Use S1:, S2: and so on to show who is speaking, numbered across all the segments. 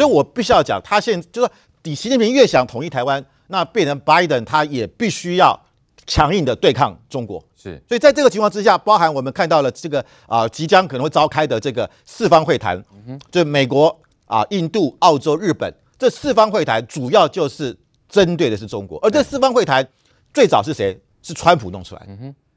S1: 所以我必须要讲，他现在就是你，习近平越想统一台湾，那变成拜登他也必须要强硬的对抗中国。
S2: 是，
S1: 所以在这个情况之下，包含我们看到了这个啊、呃，即将可能会召开的这个四方会谈，就美国啊、印度、澳洲、日本这四方会谈，主要就是针对的是中国。而这四方会谈最早是谁？是川普弄出来。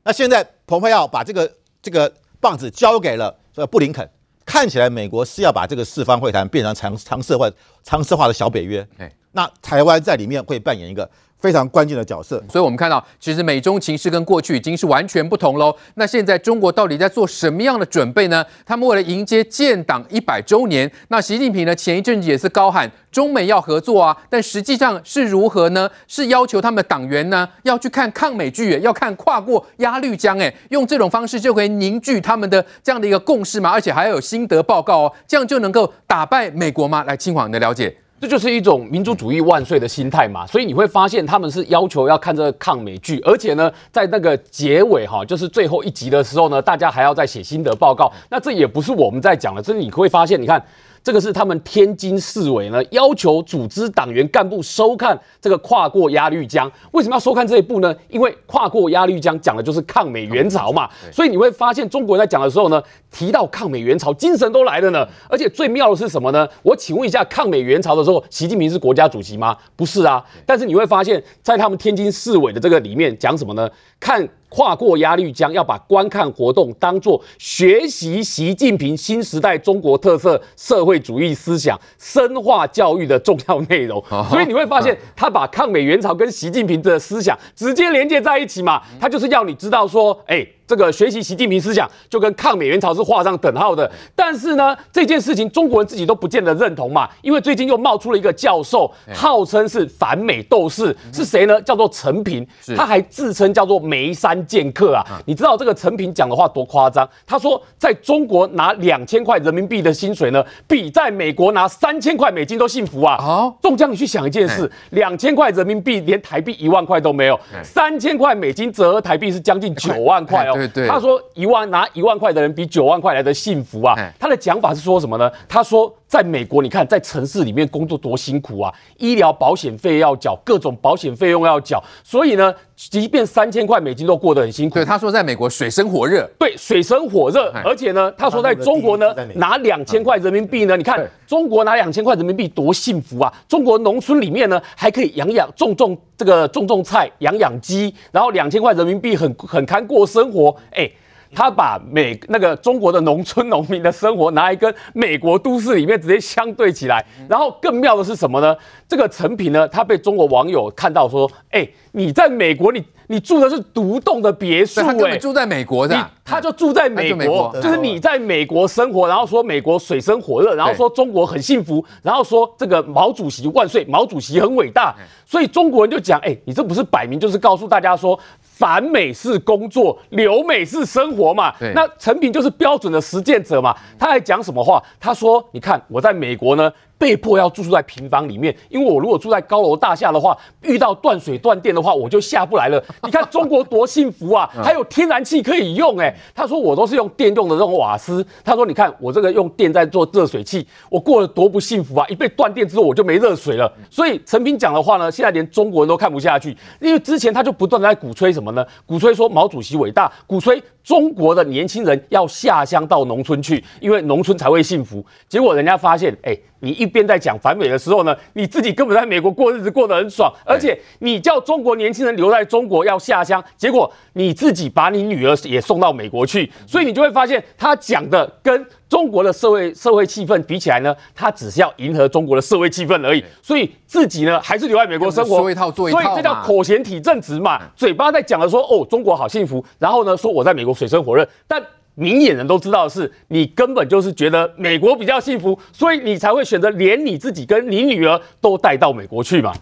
S1: 那现在蓬佩奥把这个这个棒子交给了布林肯，看起来美国是要把这个四方会谈变成常常设化、常设化的小北约。那台湾在里面会扮演一个。非常关键的角色，
S2: 所以我们看到，其实美中情势跟过去已经是完全不同喽。那现在中国到底在做什么样的准备呢？他们为了迎接建党一百周年，那习近平呢前一阵子也是高喊中美要合作啊，但实际上是如何呢？是要求他们党员呢要去看抗美剧，要看跨过鸭绿江，哎，用这种方式就可以凝聚他们的这样的一个共识嘛，而且还要有心得报告哦，这样就能够打败美国吗？来，清华你的了解。
S3: 这就是一种民族主义万岁的心态嘛，所以你会发现他们是要求要看这个抗美剧，而且呢，在那个结尾哈，就是最后一集的时候呢，大家还要再写心得报告。那这也不是我们在讲的，这你会发现，你看。这个是他们天津市委呢要求组织党员干部收看这个跨过鸭绿江。为什么要收看这一部呢？因为跨过鸭绿江讲的就是抗美援朝嘛。所以你会发现中国人在讲的时候呢，提到抗美援朝，精神都来了呢。而且最妙的是什么呢？我请问一下，抗美援朝的时候，习近平是国家主席吗？不是啊。但是你会发现在他们天津市委的这个里面讲什么呢？看。跨过鸭绿江，要把观看活动当作学习习近平新时代中国特色社会主义思想深化教育的重要内容。所以你会发现，他把抗美援朝跟习近平的思想直接连接在一起嘛，他就是要你知道说，哎。这个学习习近平思想就跟抗美援朝是画上等号的，但是呢，这件事情中国人自己都不见得认同嘛，因为最近又冒出了一个教授，号称是反美斗士，是谁呢？叫做陈平，他还自称叫做梅山剑客啊。你知道这个陈平讲的话多夸张？他说，在中国拿两千块人民币的薪水呢，比在美国拿三千块美金都幸福啊！好，仲江，你去想一件事，两千块人民币连台币一万块都没有，三千块美金折合台币是将近九万块哦。对对，他说一万拿一万块的人比九万块来的幸福啊！他的讲法是说什么呢？他说，在美国，你看在城市里面工作多辛苦啊，医疗保险费要缴，各种保险费用要缴，所以呢，即便三千块美金都过得很辛苦。
S2: 对，他说在美国水深火热，
S3: 对，水深火热，而且呢，他说在中国呢，拿两千块人民币呢，你看中国拿两千块人民币多幸福啊！中国农村里面呢，还可以养养种种这个种种菜，养养鸡，然后两千块人民币很很堪过生活，哎。他把美那个中国的农村农民的生活拿来跟美国都市里面直接相对起来，然后更妙的是什么呢？这个成品呢，他被中国网友看到说，哎，你在美国，你你住的是独栋的别墅，哎，
S2: 他住在美国的，
S3: 他就住在美国，就是你在美国生活，然后说美国水深火热，然后说中国很幸福，然后说这个毛主席万岁，毛主席很伟大，所以中国人就讲，哎，你这不是摆明就是告诉大家说。反美式工作，留美式生活嘛？那陈平就是标准的实践者嘛？他还讲什么话？他说：“你看我在美国呢。”被迫要住宿在平房里面，因为我如果住在高楼大厦的话，遇到断水断电的话，我就下不来了。你看中国多幸福啊，还有天然气可以用哎、欸。他说我都是用电用的这种瓦斯。他说你看我这个用电在做热水器，我过得多不幸福啊！一被断电之后我就没热水了。所以陈平讲的话呢，现在连中国人都看不下去，因为之前他就不断的在鼓吹什么呢？鼓吹说毛主席伟大，鼓吹中国的年轻人要下乡到农村去，因为农村才会幸福。结果人家发现，哎、欸。你一边在讲反美的时候呢，你自己根本在美国过日子过得很爽，而且你叫中国年轻人留在中国要下乡，结果你自己把你女儿也送到美国去，所以你就会发现他讲的跟中国的社会社会气氛比起来呢，他只是要迎合中国的社会气氛而已，所以自己呢还是留在美国生活，
S2: 说一套做一套，
S3: 所以这叫口嫌体正直嘛，嘴巴在讲的说哦中国好幸福，然后呢说我在美国水深火热，但。明眼人都知道的是，你根本就是觉得美国比较幸福，所以你才会选择连你自己跟你女儿都带到美国去嘛。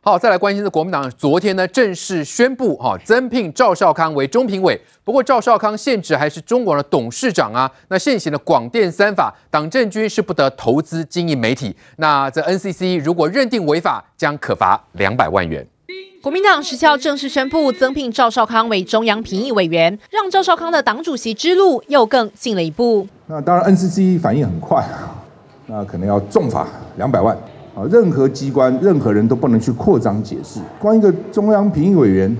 S2: 好，再来关心的国民党昨天呢正式宣布哈增聘赵少康为中评委，不过赵少康现职还是中国的董事长啊。那现行的广电三法，党政军是不得投资经营媒体。那这 NCC 如果认定违法，将可罚两百万元。
S4: 国民党十七号正式宣布增聘赵少康为中央评议委员，让赵少康的党主席之路又更近了一步。
S5: 那当然，NCC 反应很快啊，那可能要重罚两百万啊！任何机关、任何人都不能去扩张解释。光一个中央评议委员，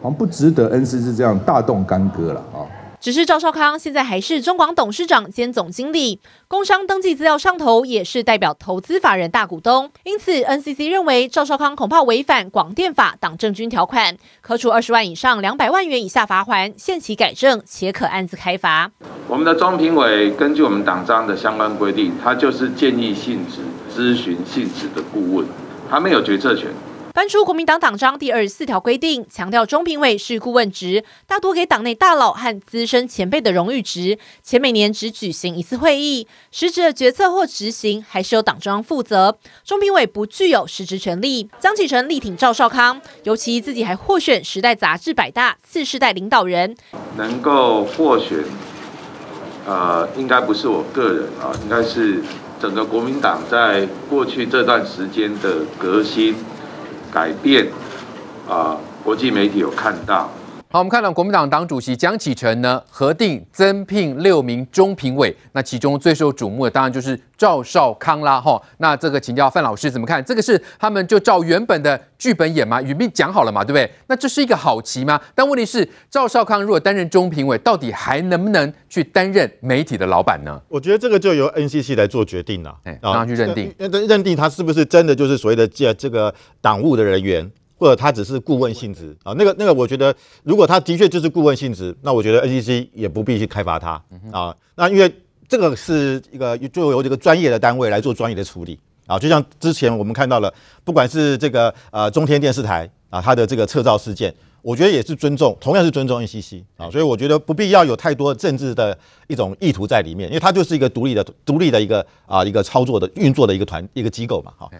S5: 好像不值得 NCC 这样大动干戈了啊！
S4: 只是赵少康现在还是中广董事长兼总经理，工商登记资料上头也是代表投资法人大股东，因此 NCC 认为赵少康恐怕违反广电法党政军条款，可处二十万以上两百万元以下罚锾，限期改正，且可案子开罚。
S6: 我们的中评委根据我们党章的相关规定，他就是建议性质、咨询性质的顾问，他没有决策权。
S4: 搬出国民党党章第二十四条规定，强调中评委是顾问职，大多给党内大佬和资深前辈的荣誉职，且每年只举行一次会议，实质的决策或执行还是由党中央负责。中评委不具有实质权力。江启臣力挺赵少康，尤其自己还获选《时代》杂志百大次世代领导人，
S6: 能够获选，呃，应该不是我个人啊，应该是整个国民党在过去这段时间的革新。改变啊，国际媒体有看到。
S2: 好，我们看到国民党党主席江启臣呢，核定增聘六名中评委，那其中最受瞩目的当然就是赵少康啦，哈。那这个请教范老师怎么看？这个是他们就照原本的剧本演吗？语病讲好了嘛，对不对？那这是一个好棋吗？但问题是，赵少康如果担任中评委，到底还能不能去担任媒体的老板呢？
S1: 我觉得这个就由 NCC 来做决定了，
S2: 哎，让他去认定，
S1: 认定他是不是真的就是所谓的这这个党务的人员。或者他只是顾问性质啊，那个那个，我觉得如果他的确就是顾问性质，那我觉得 NCC 也不必去开罚他啊。那因为这个是一个就由这个专业的单位来做专业的处理啊。就像之前我们看到了，不管是这个呃中天电视台啊，它的这个撤照事件，我觉得也是尊重，同样是尊重 NCC 啊。所以我觉得不必要有太多政治的一种意图在里面，因为它就是一个独立的、独立的一个啊一个操作的运作的一个团一个机构嘛。哈，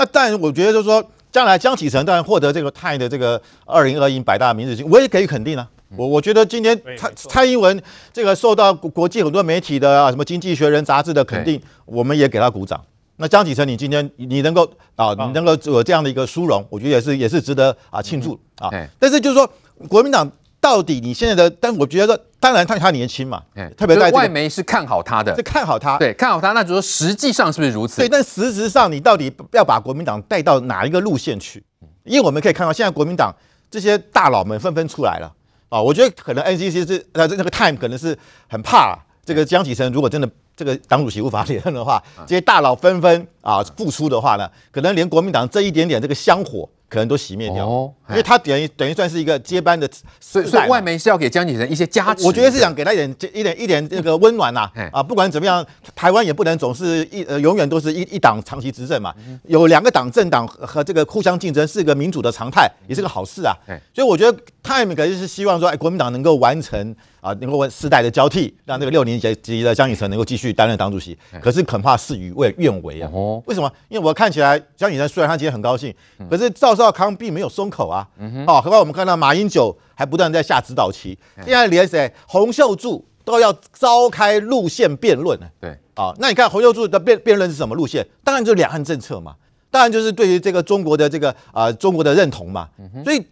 S1: 那但我觉得就是说。将来江启臣当然获得这个泰的这个二零二一百大明日金，我也可以肯定啊。我我觉得今天蔡蔡英文这个受到国际很多媒体的啊，什么《经济学人》杂志的肯定，我们也给他鼓掌。那江启臣，你今天你能够啊，你能够有这样的一个殊荣，我觉得也是也是值得啊庆祝啊。但是就是说，国民党。到底你现在的，但我觉得，当然他他年轻嘛，
S2: 欸、特别在、这个、外媒是看好他的，
S1: 是看好他，
S2: 对，看好他。那就说实际上是不是如此？
S1: 对，但实质上你到底要把国民党带到哪一个路线去？因为我们可以看到，现在国民党这些大佬们纷纷出来了啊，我觉得可能 NCC 是呃这个 Time 可能是很怕这个江启臣，如果真的这个党主席无法连任的话，这些大佬纷纷啊复出的话呢，可能连国民党这一点点这个香火。可能都熄灭掉，哦、因为他等于等于算是一个接班的，
S2: 所以所以外媒是要给江启臣一些加持。
S1: 我觉得是想给他一点一点一点那个温暖呐、啊，啊，不管怎么样，台湾也不能总是一呃永远都是一一党长期执政嘛，有两个党政党和这个互相竞争是个民主的常态，也是个好事啊。所以我觉得 Time 可能是希望说，哎，国民党能够完成。啊，能够世代的交替，让那个六年级的江启臣能够继续担任党主席，可是恐怕事与愿违啊。哦，为什么？因为我看起来江启臣虽然他今天很高兴，可是赵少康并没有松口啊。嗯哦，何况我们看到马英九还不断在下指导棋，现在连谁洪秀柱都要召开路线辩论呢？对，啊，那你看洪秀柱的辩辩论是什么路线？当然就是两岸政策嘛，当然就是对于这个中国的这个啊、呃、中国的认同嘛。所以。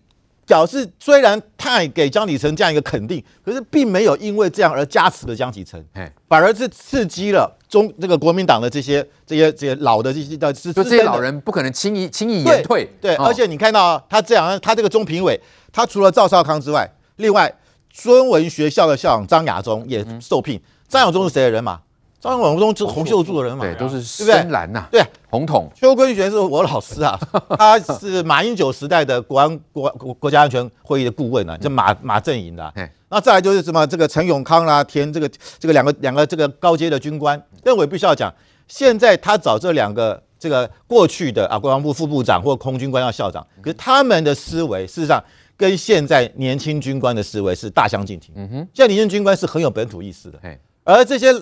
S1: 表示虽然太给江启臣这样一个肯定，可是并没有因为这样而加持了江启臣，反而是刺激了中这个国民党的这些这些这些老的这些的，就
S2: 这些老人不可能轻易轻易言退。
S1: 对，而且你看到他这样，他这个中评委，他除了赵少康之外，另外孙文学校的校长张亚中也受聘。张亚中是谁的人马？张广中就是洪秀柱的人嘛，
S2: 对，都是深蓝呐，
S1: 对，
S2: 红统。
S1: 邱坤玄是我老师啊，他是马英九时代的国安国国国家安全会议的顾问啊，就马马阵营的、啊。那再来就是什么这个陈永康啦、啊，填这个这个两个两个这个高阶的军官。但我也必须要讲，现在他找这两个这个过去的啊国防部副部长或空军官要校长，可是他们的思维事实上跟现在年轻军官的思维是大相径庭。嗯哼，现在年轻军官是很有本土意识的，而这些。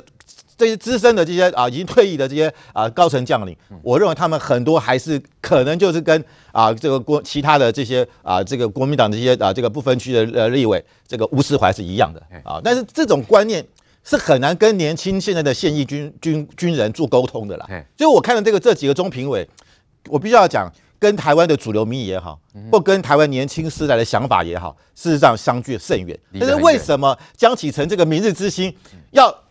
S1: 这些资深的这些啊，已经退役的这些啊高层将领，我认为他们很多还是可能就是跟啊这个国其他的这些啊这个国民党的这些啊这个不分区的呃立委这个吴思怀是一样的啊，但是这种观念是很难跟年轻现在的现役军军军人做沟通的啦。所以我看了这个这几个中评委，我必须要讲，跟台湾的主流民意也好，或跟台湾年轻世代的想法也好，事实上相距甚远。但是为什么江启臣这个明日之星要？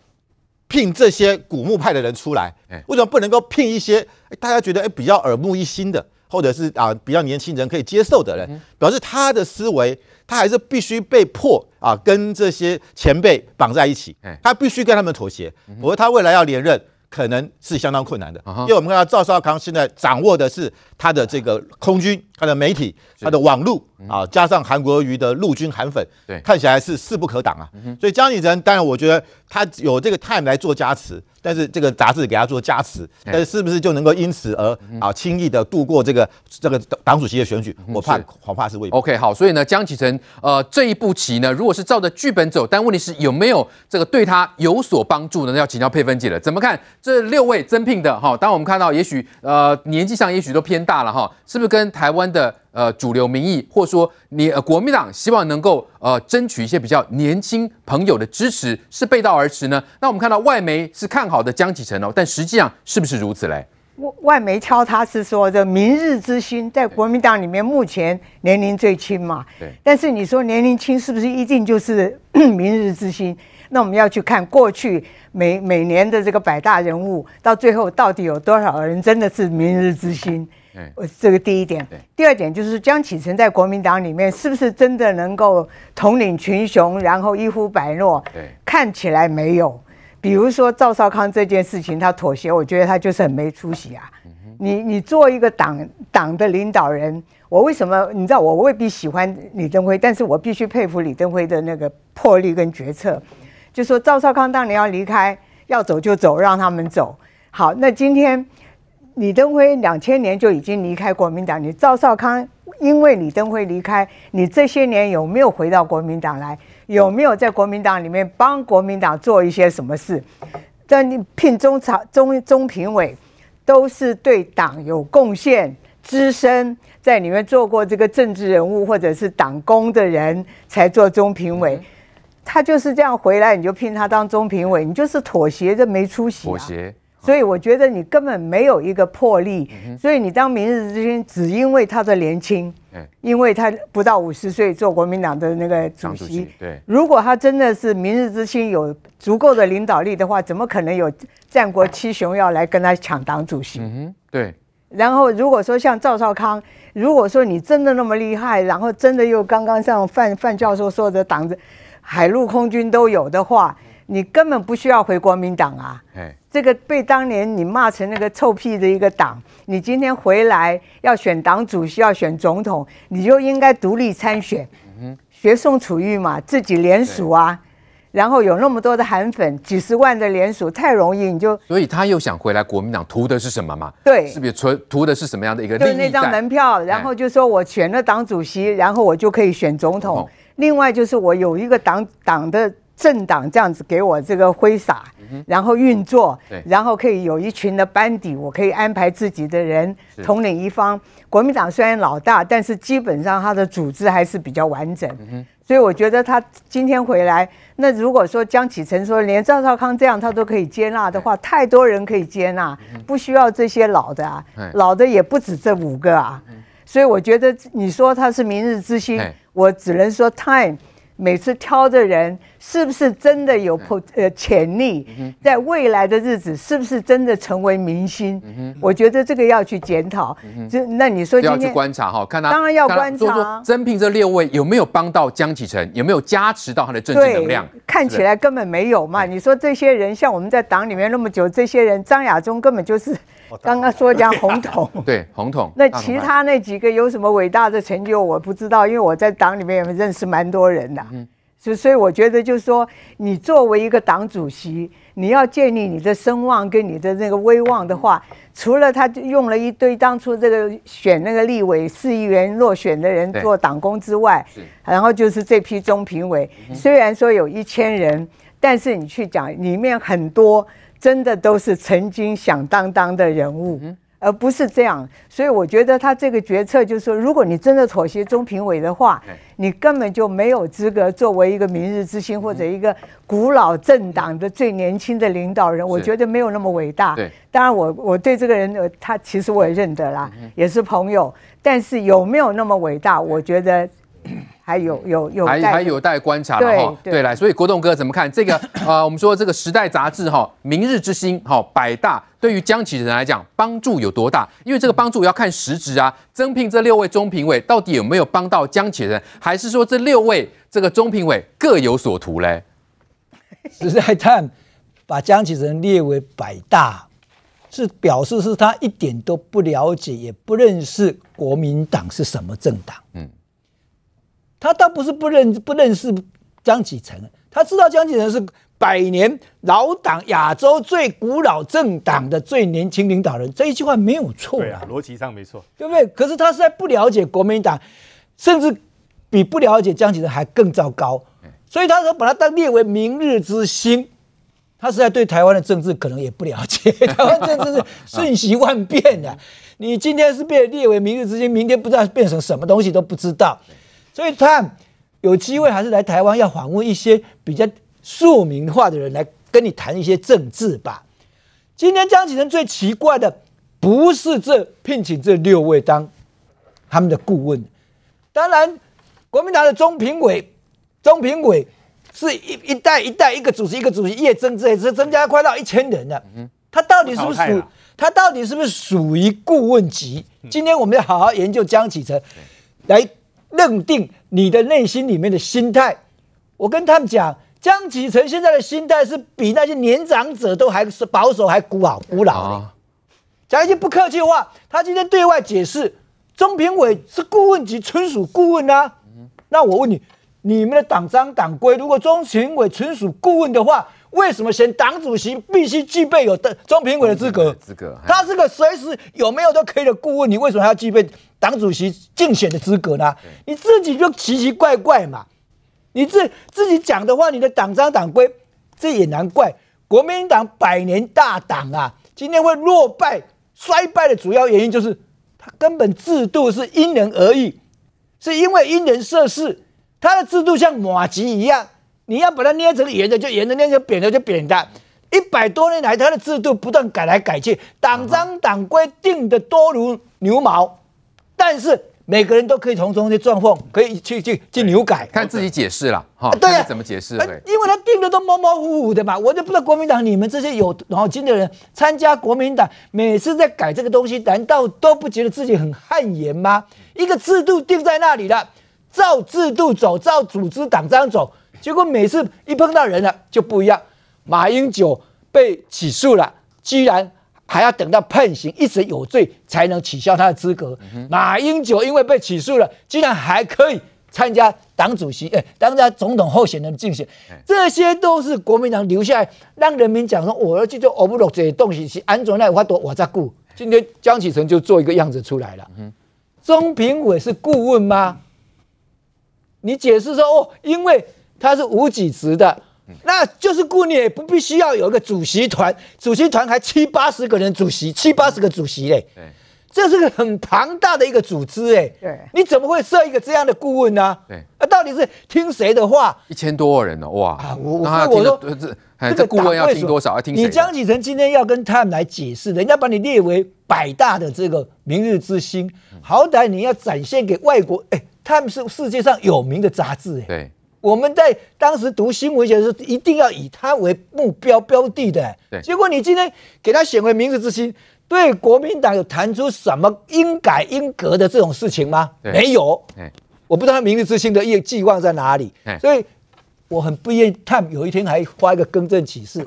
S1: 聘这些古墓派的人出来？为什么不能够聘一些大家觉得哎比较耳目一新的，或者是啊比较年轻人可以接受的人？表示他的思维，他还是必须被迫啊跟这些前辈绑在一起，他必须跟他们妥协，否则他未来要连任。可能是相当困难的，因为我们看到赵少康现在掌握的是他的这个空军、他的媒体、他的网络啊，加上韩国瑜的陆军韩粉，对，看起来是势不可挡啊。所以江启臣，当然我觉得他有这个 time 来做加持。但是这个杂志给他做加持，但是是不是就能够因此而啊轻易的度过这个这个党主席的选举？我怕恐怕是未必。
S2: OK，好，所以呢，江启臣呃这一步棋呢，如果是照着剧本走，但问题是有没有这个对他有所帮助呢？要请教佩芬姐了。怎么看这六位增聘的哈？当我们看到也许呃年纪上也许都偏大了哈，是不是跟台湾的？呃，主流民意，或者说你呃，国民党希望能够呃争取一些比较年轻朋友的支持，是背道而驰呢？那我们看到外媒是看好的江启臣哦，但实际上是不是如此嘞？
S7: 外外媒敲他是说这明日之星，在国民党里面目前年龄最轻嘛。对。但是你说年龄轻是不是一定就是 明日之星？那我们要去看过去每每年的这个百大人物，到最后到底有多少人真的是明日之星？我这个第一点，第二点就是江启臣在国民党里面是不是真的能够统领群雄，然后一呼百诺？对，看起来没有。比如说赵少康这件事情，他妥协，我觉得他就是很没出息啊。你你做一个党党的领导人，我为什么？你知道我未必喜欢李登辉，但是我必须佩服李登辉的那个魄力跟决策。就说赵少康当年要离开，要走就走，让他们走。好，那今天。李登辉两千年就已经离开国民党，你赵少康因为李登辉离开，你这些年有没有回到国民党来？有没有在国民党里面帮国民党做一些什么事？在你聘中常中中评委，都是对党有贡献、资深在里面做过这个政治人物或者是党工的人才做中评委。他就是这样回来，你就聘他当中评委，你就是妥协，这没出息啊。妥协。所以我觉得你根本没有一个魄力，所以你当明日之星，只因为他的年轻，因为他不到五十岁做国民党的那个主席。对，如果他真的是明日之星，有足够的领导力的话，怎么可能有战国七雄要来跟他抢党主席？嗯，对。然后如果说像赵少康，如果说你真的那么厉害，然后真的又刚刚像范范教授说的，党的海陆空军都有的话。你根本不需要回国民党啊！这个被当年你骂成那个臭屁的一个党，你今天回来要选党主席，要选总统，你就应该独立参选。学宋楚瑜嘛，自己联署啊，然后有那么多的韩粉，几十万的联署，太容易，你就。所
S2: 以他又想回来国民党，图的是什么嘛？
S7: 对，
S2: 是不是图图的是什么样的一个利益？
S7: 就那张门票，然后就说我选了党主席，然后我就可以选总统。另外就是我有一个党党的。政党这样子给我这个挥洒，然后运作，然后可以有一群的班底，我可以安排自己的人统领一方。国民党虽然老大，但是基本上他的组织还是比较完整。所以我觉得他今天回来，那如果说江启臣说连赵少康这样他都可以接纳的话，太多人可以接纳，不需要这些老的啊，老的也不止这五个啊。所以我觉得你说他是明日之星，我只能说 time。每次挑的人是不是真的有 poten 呃潜力，在未来的日子是不是真的成为明星？我觉得这个要去检讨。就那你说
S2: 要去观察哈，看他
S7: 当然要观察。
S2: 增聘这六位有没有帮到江启臣？有没有加持到他的政治能量？
S7: 看起来根本没有嘛。你说这些人像我们在党里面那么久，这些人张亚中根本就是。刚刚说讲红统，
S2: 对红统，
S7: 那其他那几个有什么伟大的成就？我不知道，因为我在党里面也认识蛮多人的。嗯，所所以我觉得就是说，你作为一个党主席，你要建立你的声望跟你的那个威望的话，除了他用了一堆当初这个选那个立委市议员落选的人做党工之外，然后就是这批中评委，虽然说有一千人，但是你去讲里面很多。真的都是曾经响当当的人物，而不是这样。所以我觉得他这个决策就是说，如果你真的妥协中评委的话，你根本就没有资格作为一个明日之星或者一个古老政党的最年轻的领导人。我觉得没有那么伟大。当然我我对这个人，他其实我也认得啦，也是朋友。但是有没有那么伟大？我觉得。还有有有
S2: 还还有待观察了哈。对，来，所以国栋哥怎么看这个？呃，我们说这个《时代》杂志哈，明日之星哈，百大对于江启臣来讲帮助有多大？因为这个帮助要看实质啊。增聘这六位中评委到底有没有帮到江启臣，还是说这六位这个中评委各有所图嘞？
S8: 时代看把江启臣列为百大。是表示是他一点都不了解，也不认识国民党是什么政党。嗯，他倒不是不认不认识江启臣，他知道江启臣是百年老党、亚洲最古老政党的最年轻领导人，这一句话没有错。
S9: 对啊，逻辑上没错，
S8: 对不对？可是他是在不了解国民党，甚至比不了解江启臣还更糟糕。所以他说把他当列为明日之星。他实在对台湾的政治可能也不了解，台湾政治是瞬息万变的。你今天是被列为明日之星，明天不知道变成什么东西都不知道。所以他有机会还是来台湾要访问一些比较庶民化的人来跟你谈一些政治吧。今天江启臣最奇怪的不是这聘请这六位当他们的顾问，当然国民党的中评委，中评委。是一一代一代一个主席一个主席叶增之类，是增加快到一千人了。他到底是不是属？他到底是不是属于顾问级？今天我们要好好研究江启臣，来认定你的内心里面的心态。我跟他们讲，江启臣现在的心态是比那些年长者都还是保守还古老古老的。讲一句不客气的话，他今天对外解释，中评委是顾问级，纯属顾问啊。那我问你。你们的党章党规，如果中评委纯属顾问的话，为什么选党主席必须具备有的中评委的资格？资格，他是个随时有没有都可以的顾问，你为什么还要具备党主席竞选的资格呢？你自己就奇奇怪怪嘛！你自自己讲的话，你的党章党规，这也难怪。国民党百年大党啊，今天会落败衰败的主要原因就是，他根本制度是因人而异，是因为因人设事。他的制度像马吉一样，你要把它捏成圆的就圆的，捏成扁的就扁的。一百多年来，它的制度不断改来改去，党章党规定的多如牛毛，但是每个人都可以从中去钻缝，可以去去去扭改，
S2: 看自己解释了哈。
S8: 对啊，
S2: 怎么解释？
S8: 因为他定的都模模糊糊的嘛，我就不知道国民党你们这些有脑筋的人参加国民党，每次在改这个东西，难道都不觉得自己很汗颜吗？一个制度定在那里了。照制度走，照组织党章走，结果每次一碰到人了就不一样。马英九被起诉了，居然还要等到判刑一直有罪才能取消他的资格。嗯、马英九因为被起诉了，居然还可以参加党主席，哎，当家总统候选人竞选，这些都是国民党留下来让人民讲说，我要去做欧不落这些东西是安怎来，我多我在顾。今天江启臣就做一个样子出来了。嗯、中评委是顾问吗？你解释说哦，因为他是无几职的，那就是顾念，也不必须要有一个主席团，主席团还七八十个人，主席七八十个主席嘞，对，这是个很庞大的一个组织哎，对，你怎么会设一个这样的顾问呢？对，啊，到底是听谁的话？
S2: 一千多人呢，哇，
S8: 啊，我我我说
S2: 这这顾问要听多少？要听谁？
S8: 你江启臣今天要跟他们来解释，人家把你列为百大的这个明日之星，好歹你要展现给外国哎。他们是世界上有名的杂志，哎，对，我们在当时读新闻学的时候，一定要以它为目标标的的，对。结果你今天给他选为明日之星，对国民党有谈出什么应改应革的这种事情吗？没有，我不知道他明日之星的业寄望在哪里，所以我很不愿意。他有一天还发一个更正启事，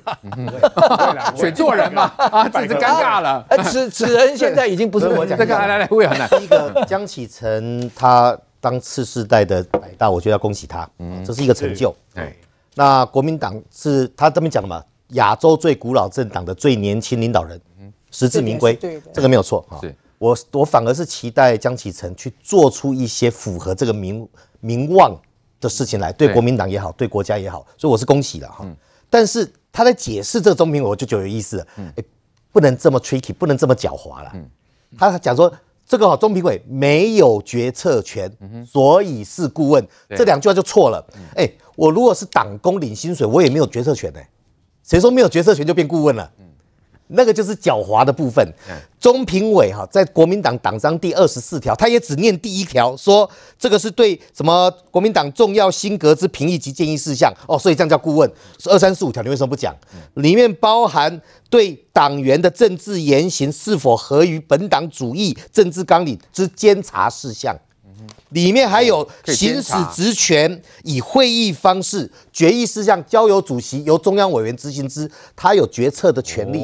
S2: 选错 人嘛，啊，这是尴尬了。
S8: 此此人现在已经不是我讲，
S2: 这个来来来，魏恒来，
S10: 第一个江启臣他。当次世代的百大，我觉得要恭喜他，嗯，这是一个成就。对，那国民党是他这边讲的嘛，亚洲最古老政党的最年轻领导人，嗯，实至名归，对，这个没有错哈。我我反而是期待江启臣去做出一些符合这个名名望的事情来，对国民党也好，对国家也好，所以我是恭喜了哈。但是他在解释这个中评，我就觉得有意思了，哎，不能这么 tricky，不能这么狡猾了。他讲说。这个哈中评委没有决策权，所以是顾问。这两句话就错了。哎，我如果是党工领薪水，我也没有决策权呢。谁说没有决策权就变顾问了？那个就是狡猾的部分。中评委哈，在国民党党章第二十四条，他也只念第一条，说这个是对什么国民党重要新格之评议及建议事项哦，所以这样叫顾问。二三四五条你为什么不讲？里面包含对党员的政治言行是否合于本党主义政治纲领之监察事项。里面还有行使职权，以会议方式决议事项交由主席，由中央委员执行之，他有决策的权利，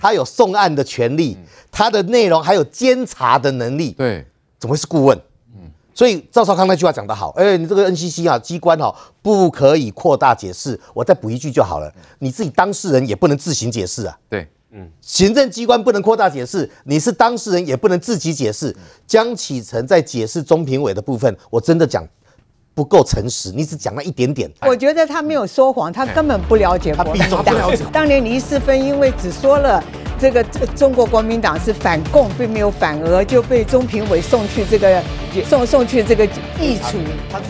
S10: 他有送案的权利，他的内容还有监察的能力。
S2: 对，
S10: 怎么会是顾问？所以赵少康那句话讲得好，哎，你这个 NCC 啊，机关哈，不可以扩大解释。我再补一句就好了，你自己当事人也不能自行解释啊。
S2: 对。
S10: 行政机关不能扩大解释，你是当事人也不能自己解释。江启臣在解释中评委的部分，我真的讲不够诚实，你只讲了一点点。
S7: 我觉得他没有说谎，他根本不了解国民党。当年黎世芬因为只说了这个中国国民党是反共，并没有反俄，就被中评委送去这个送送去这个议处。他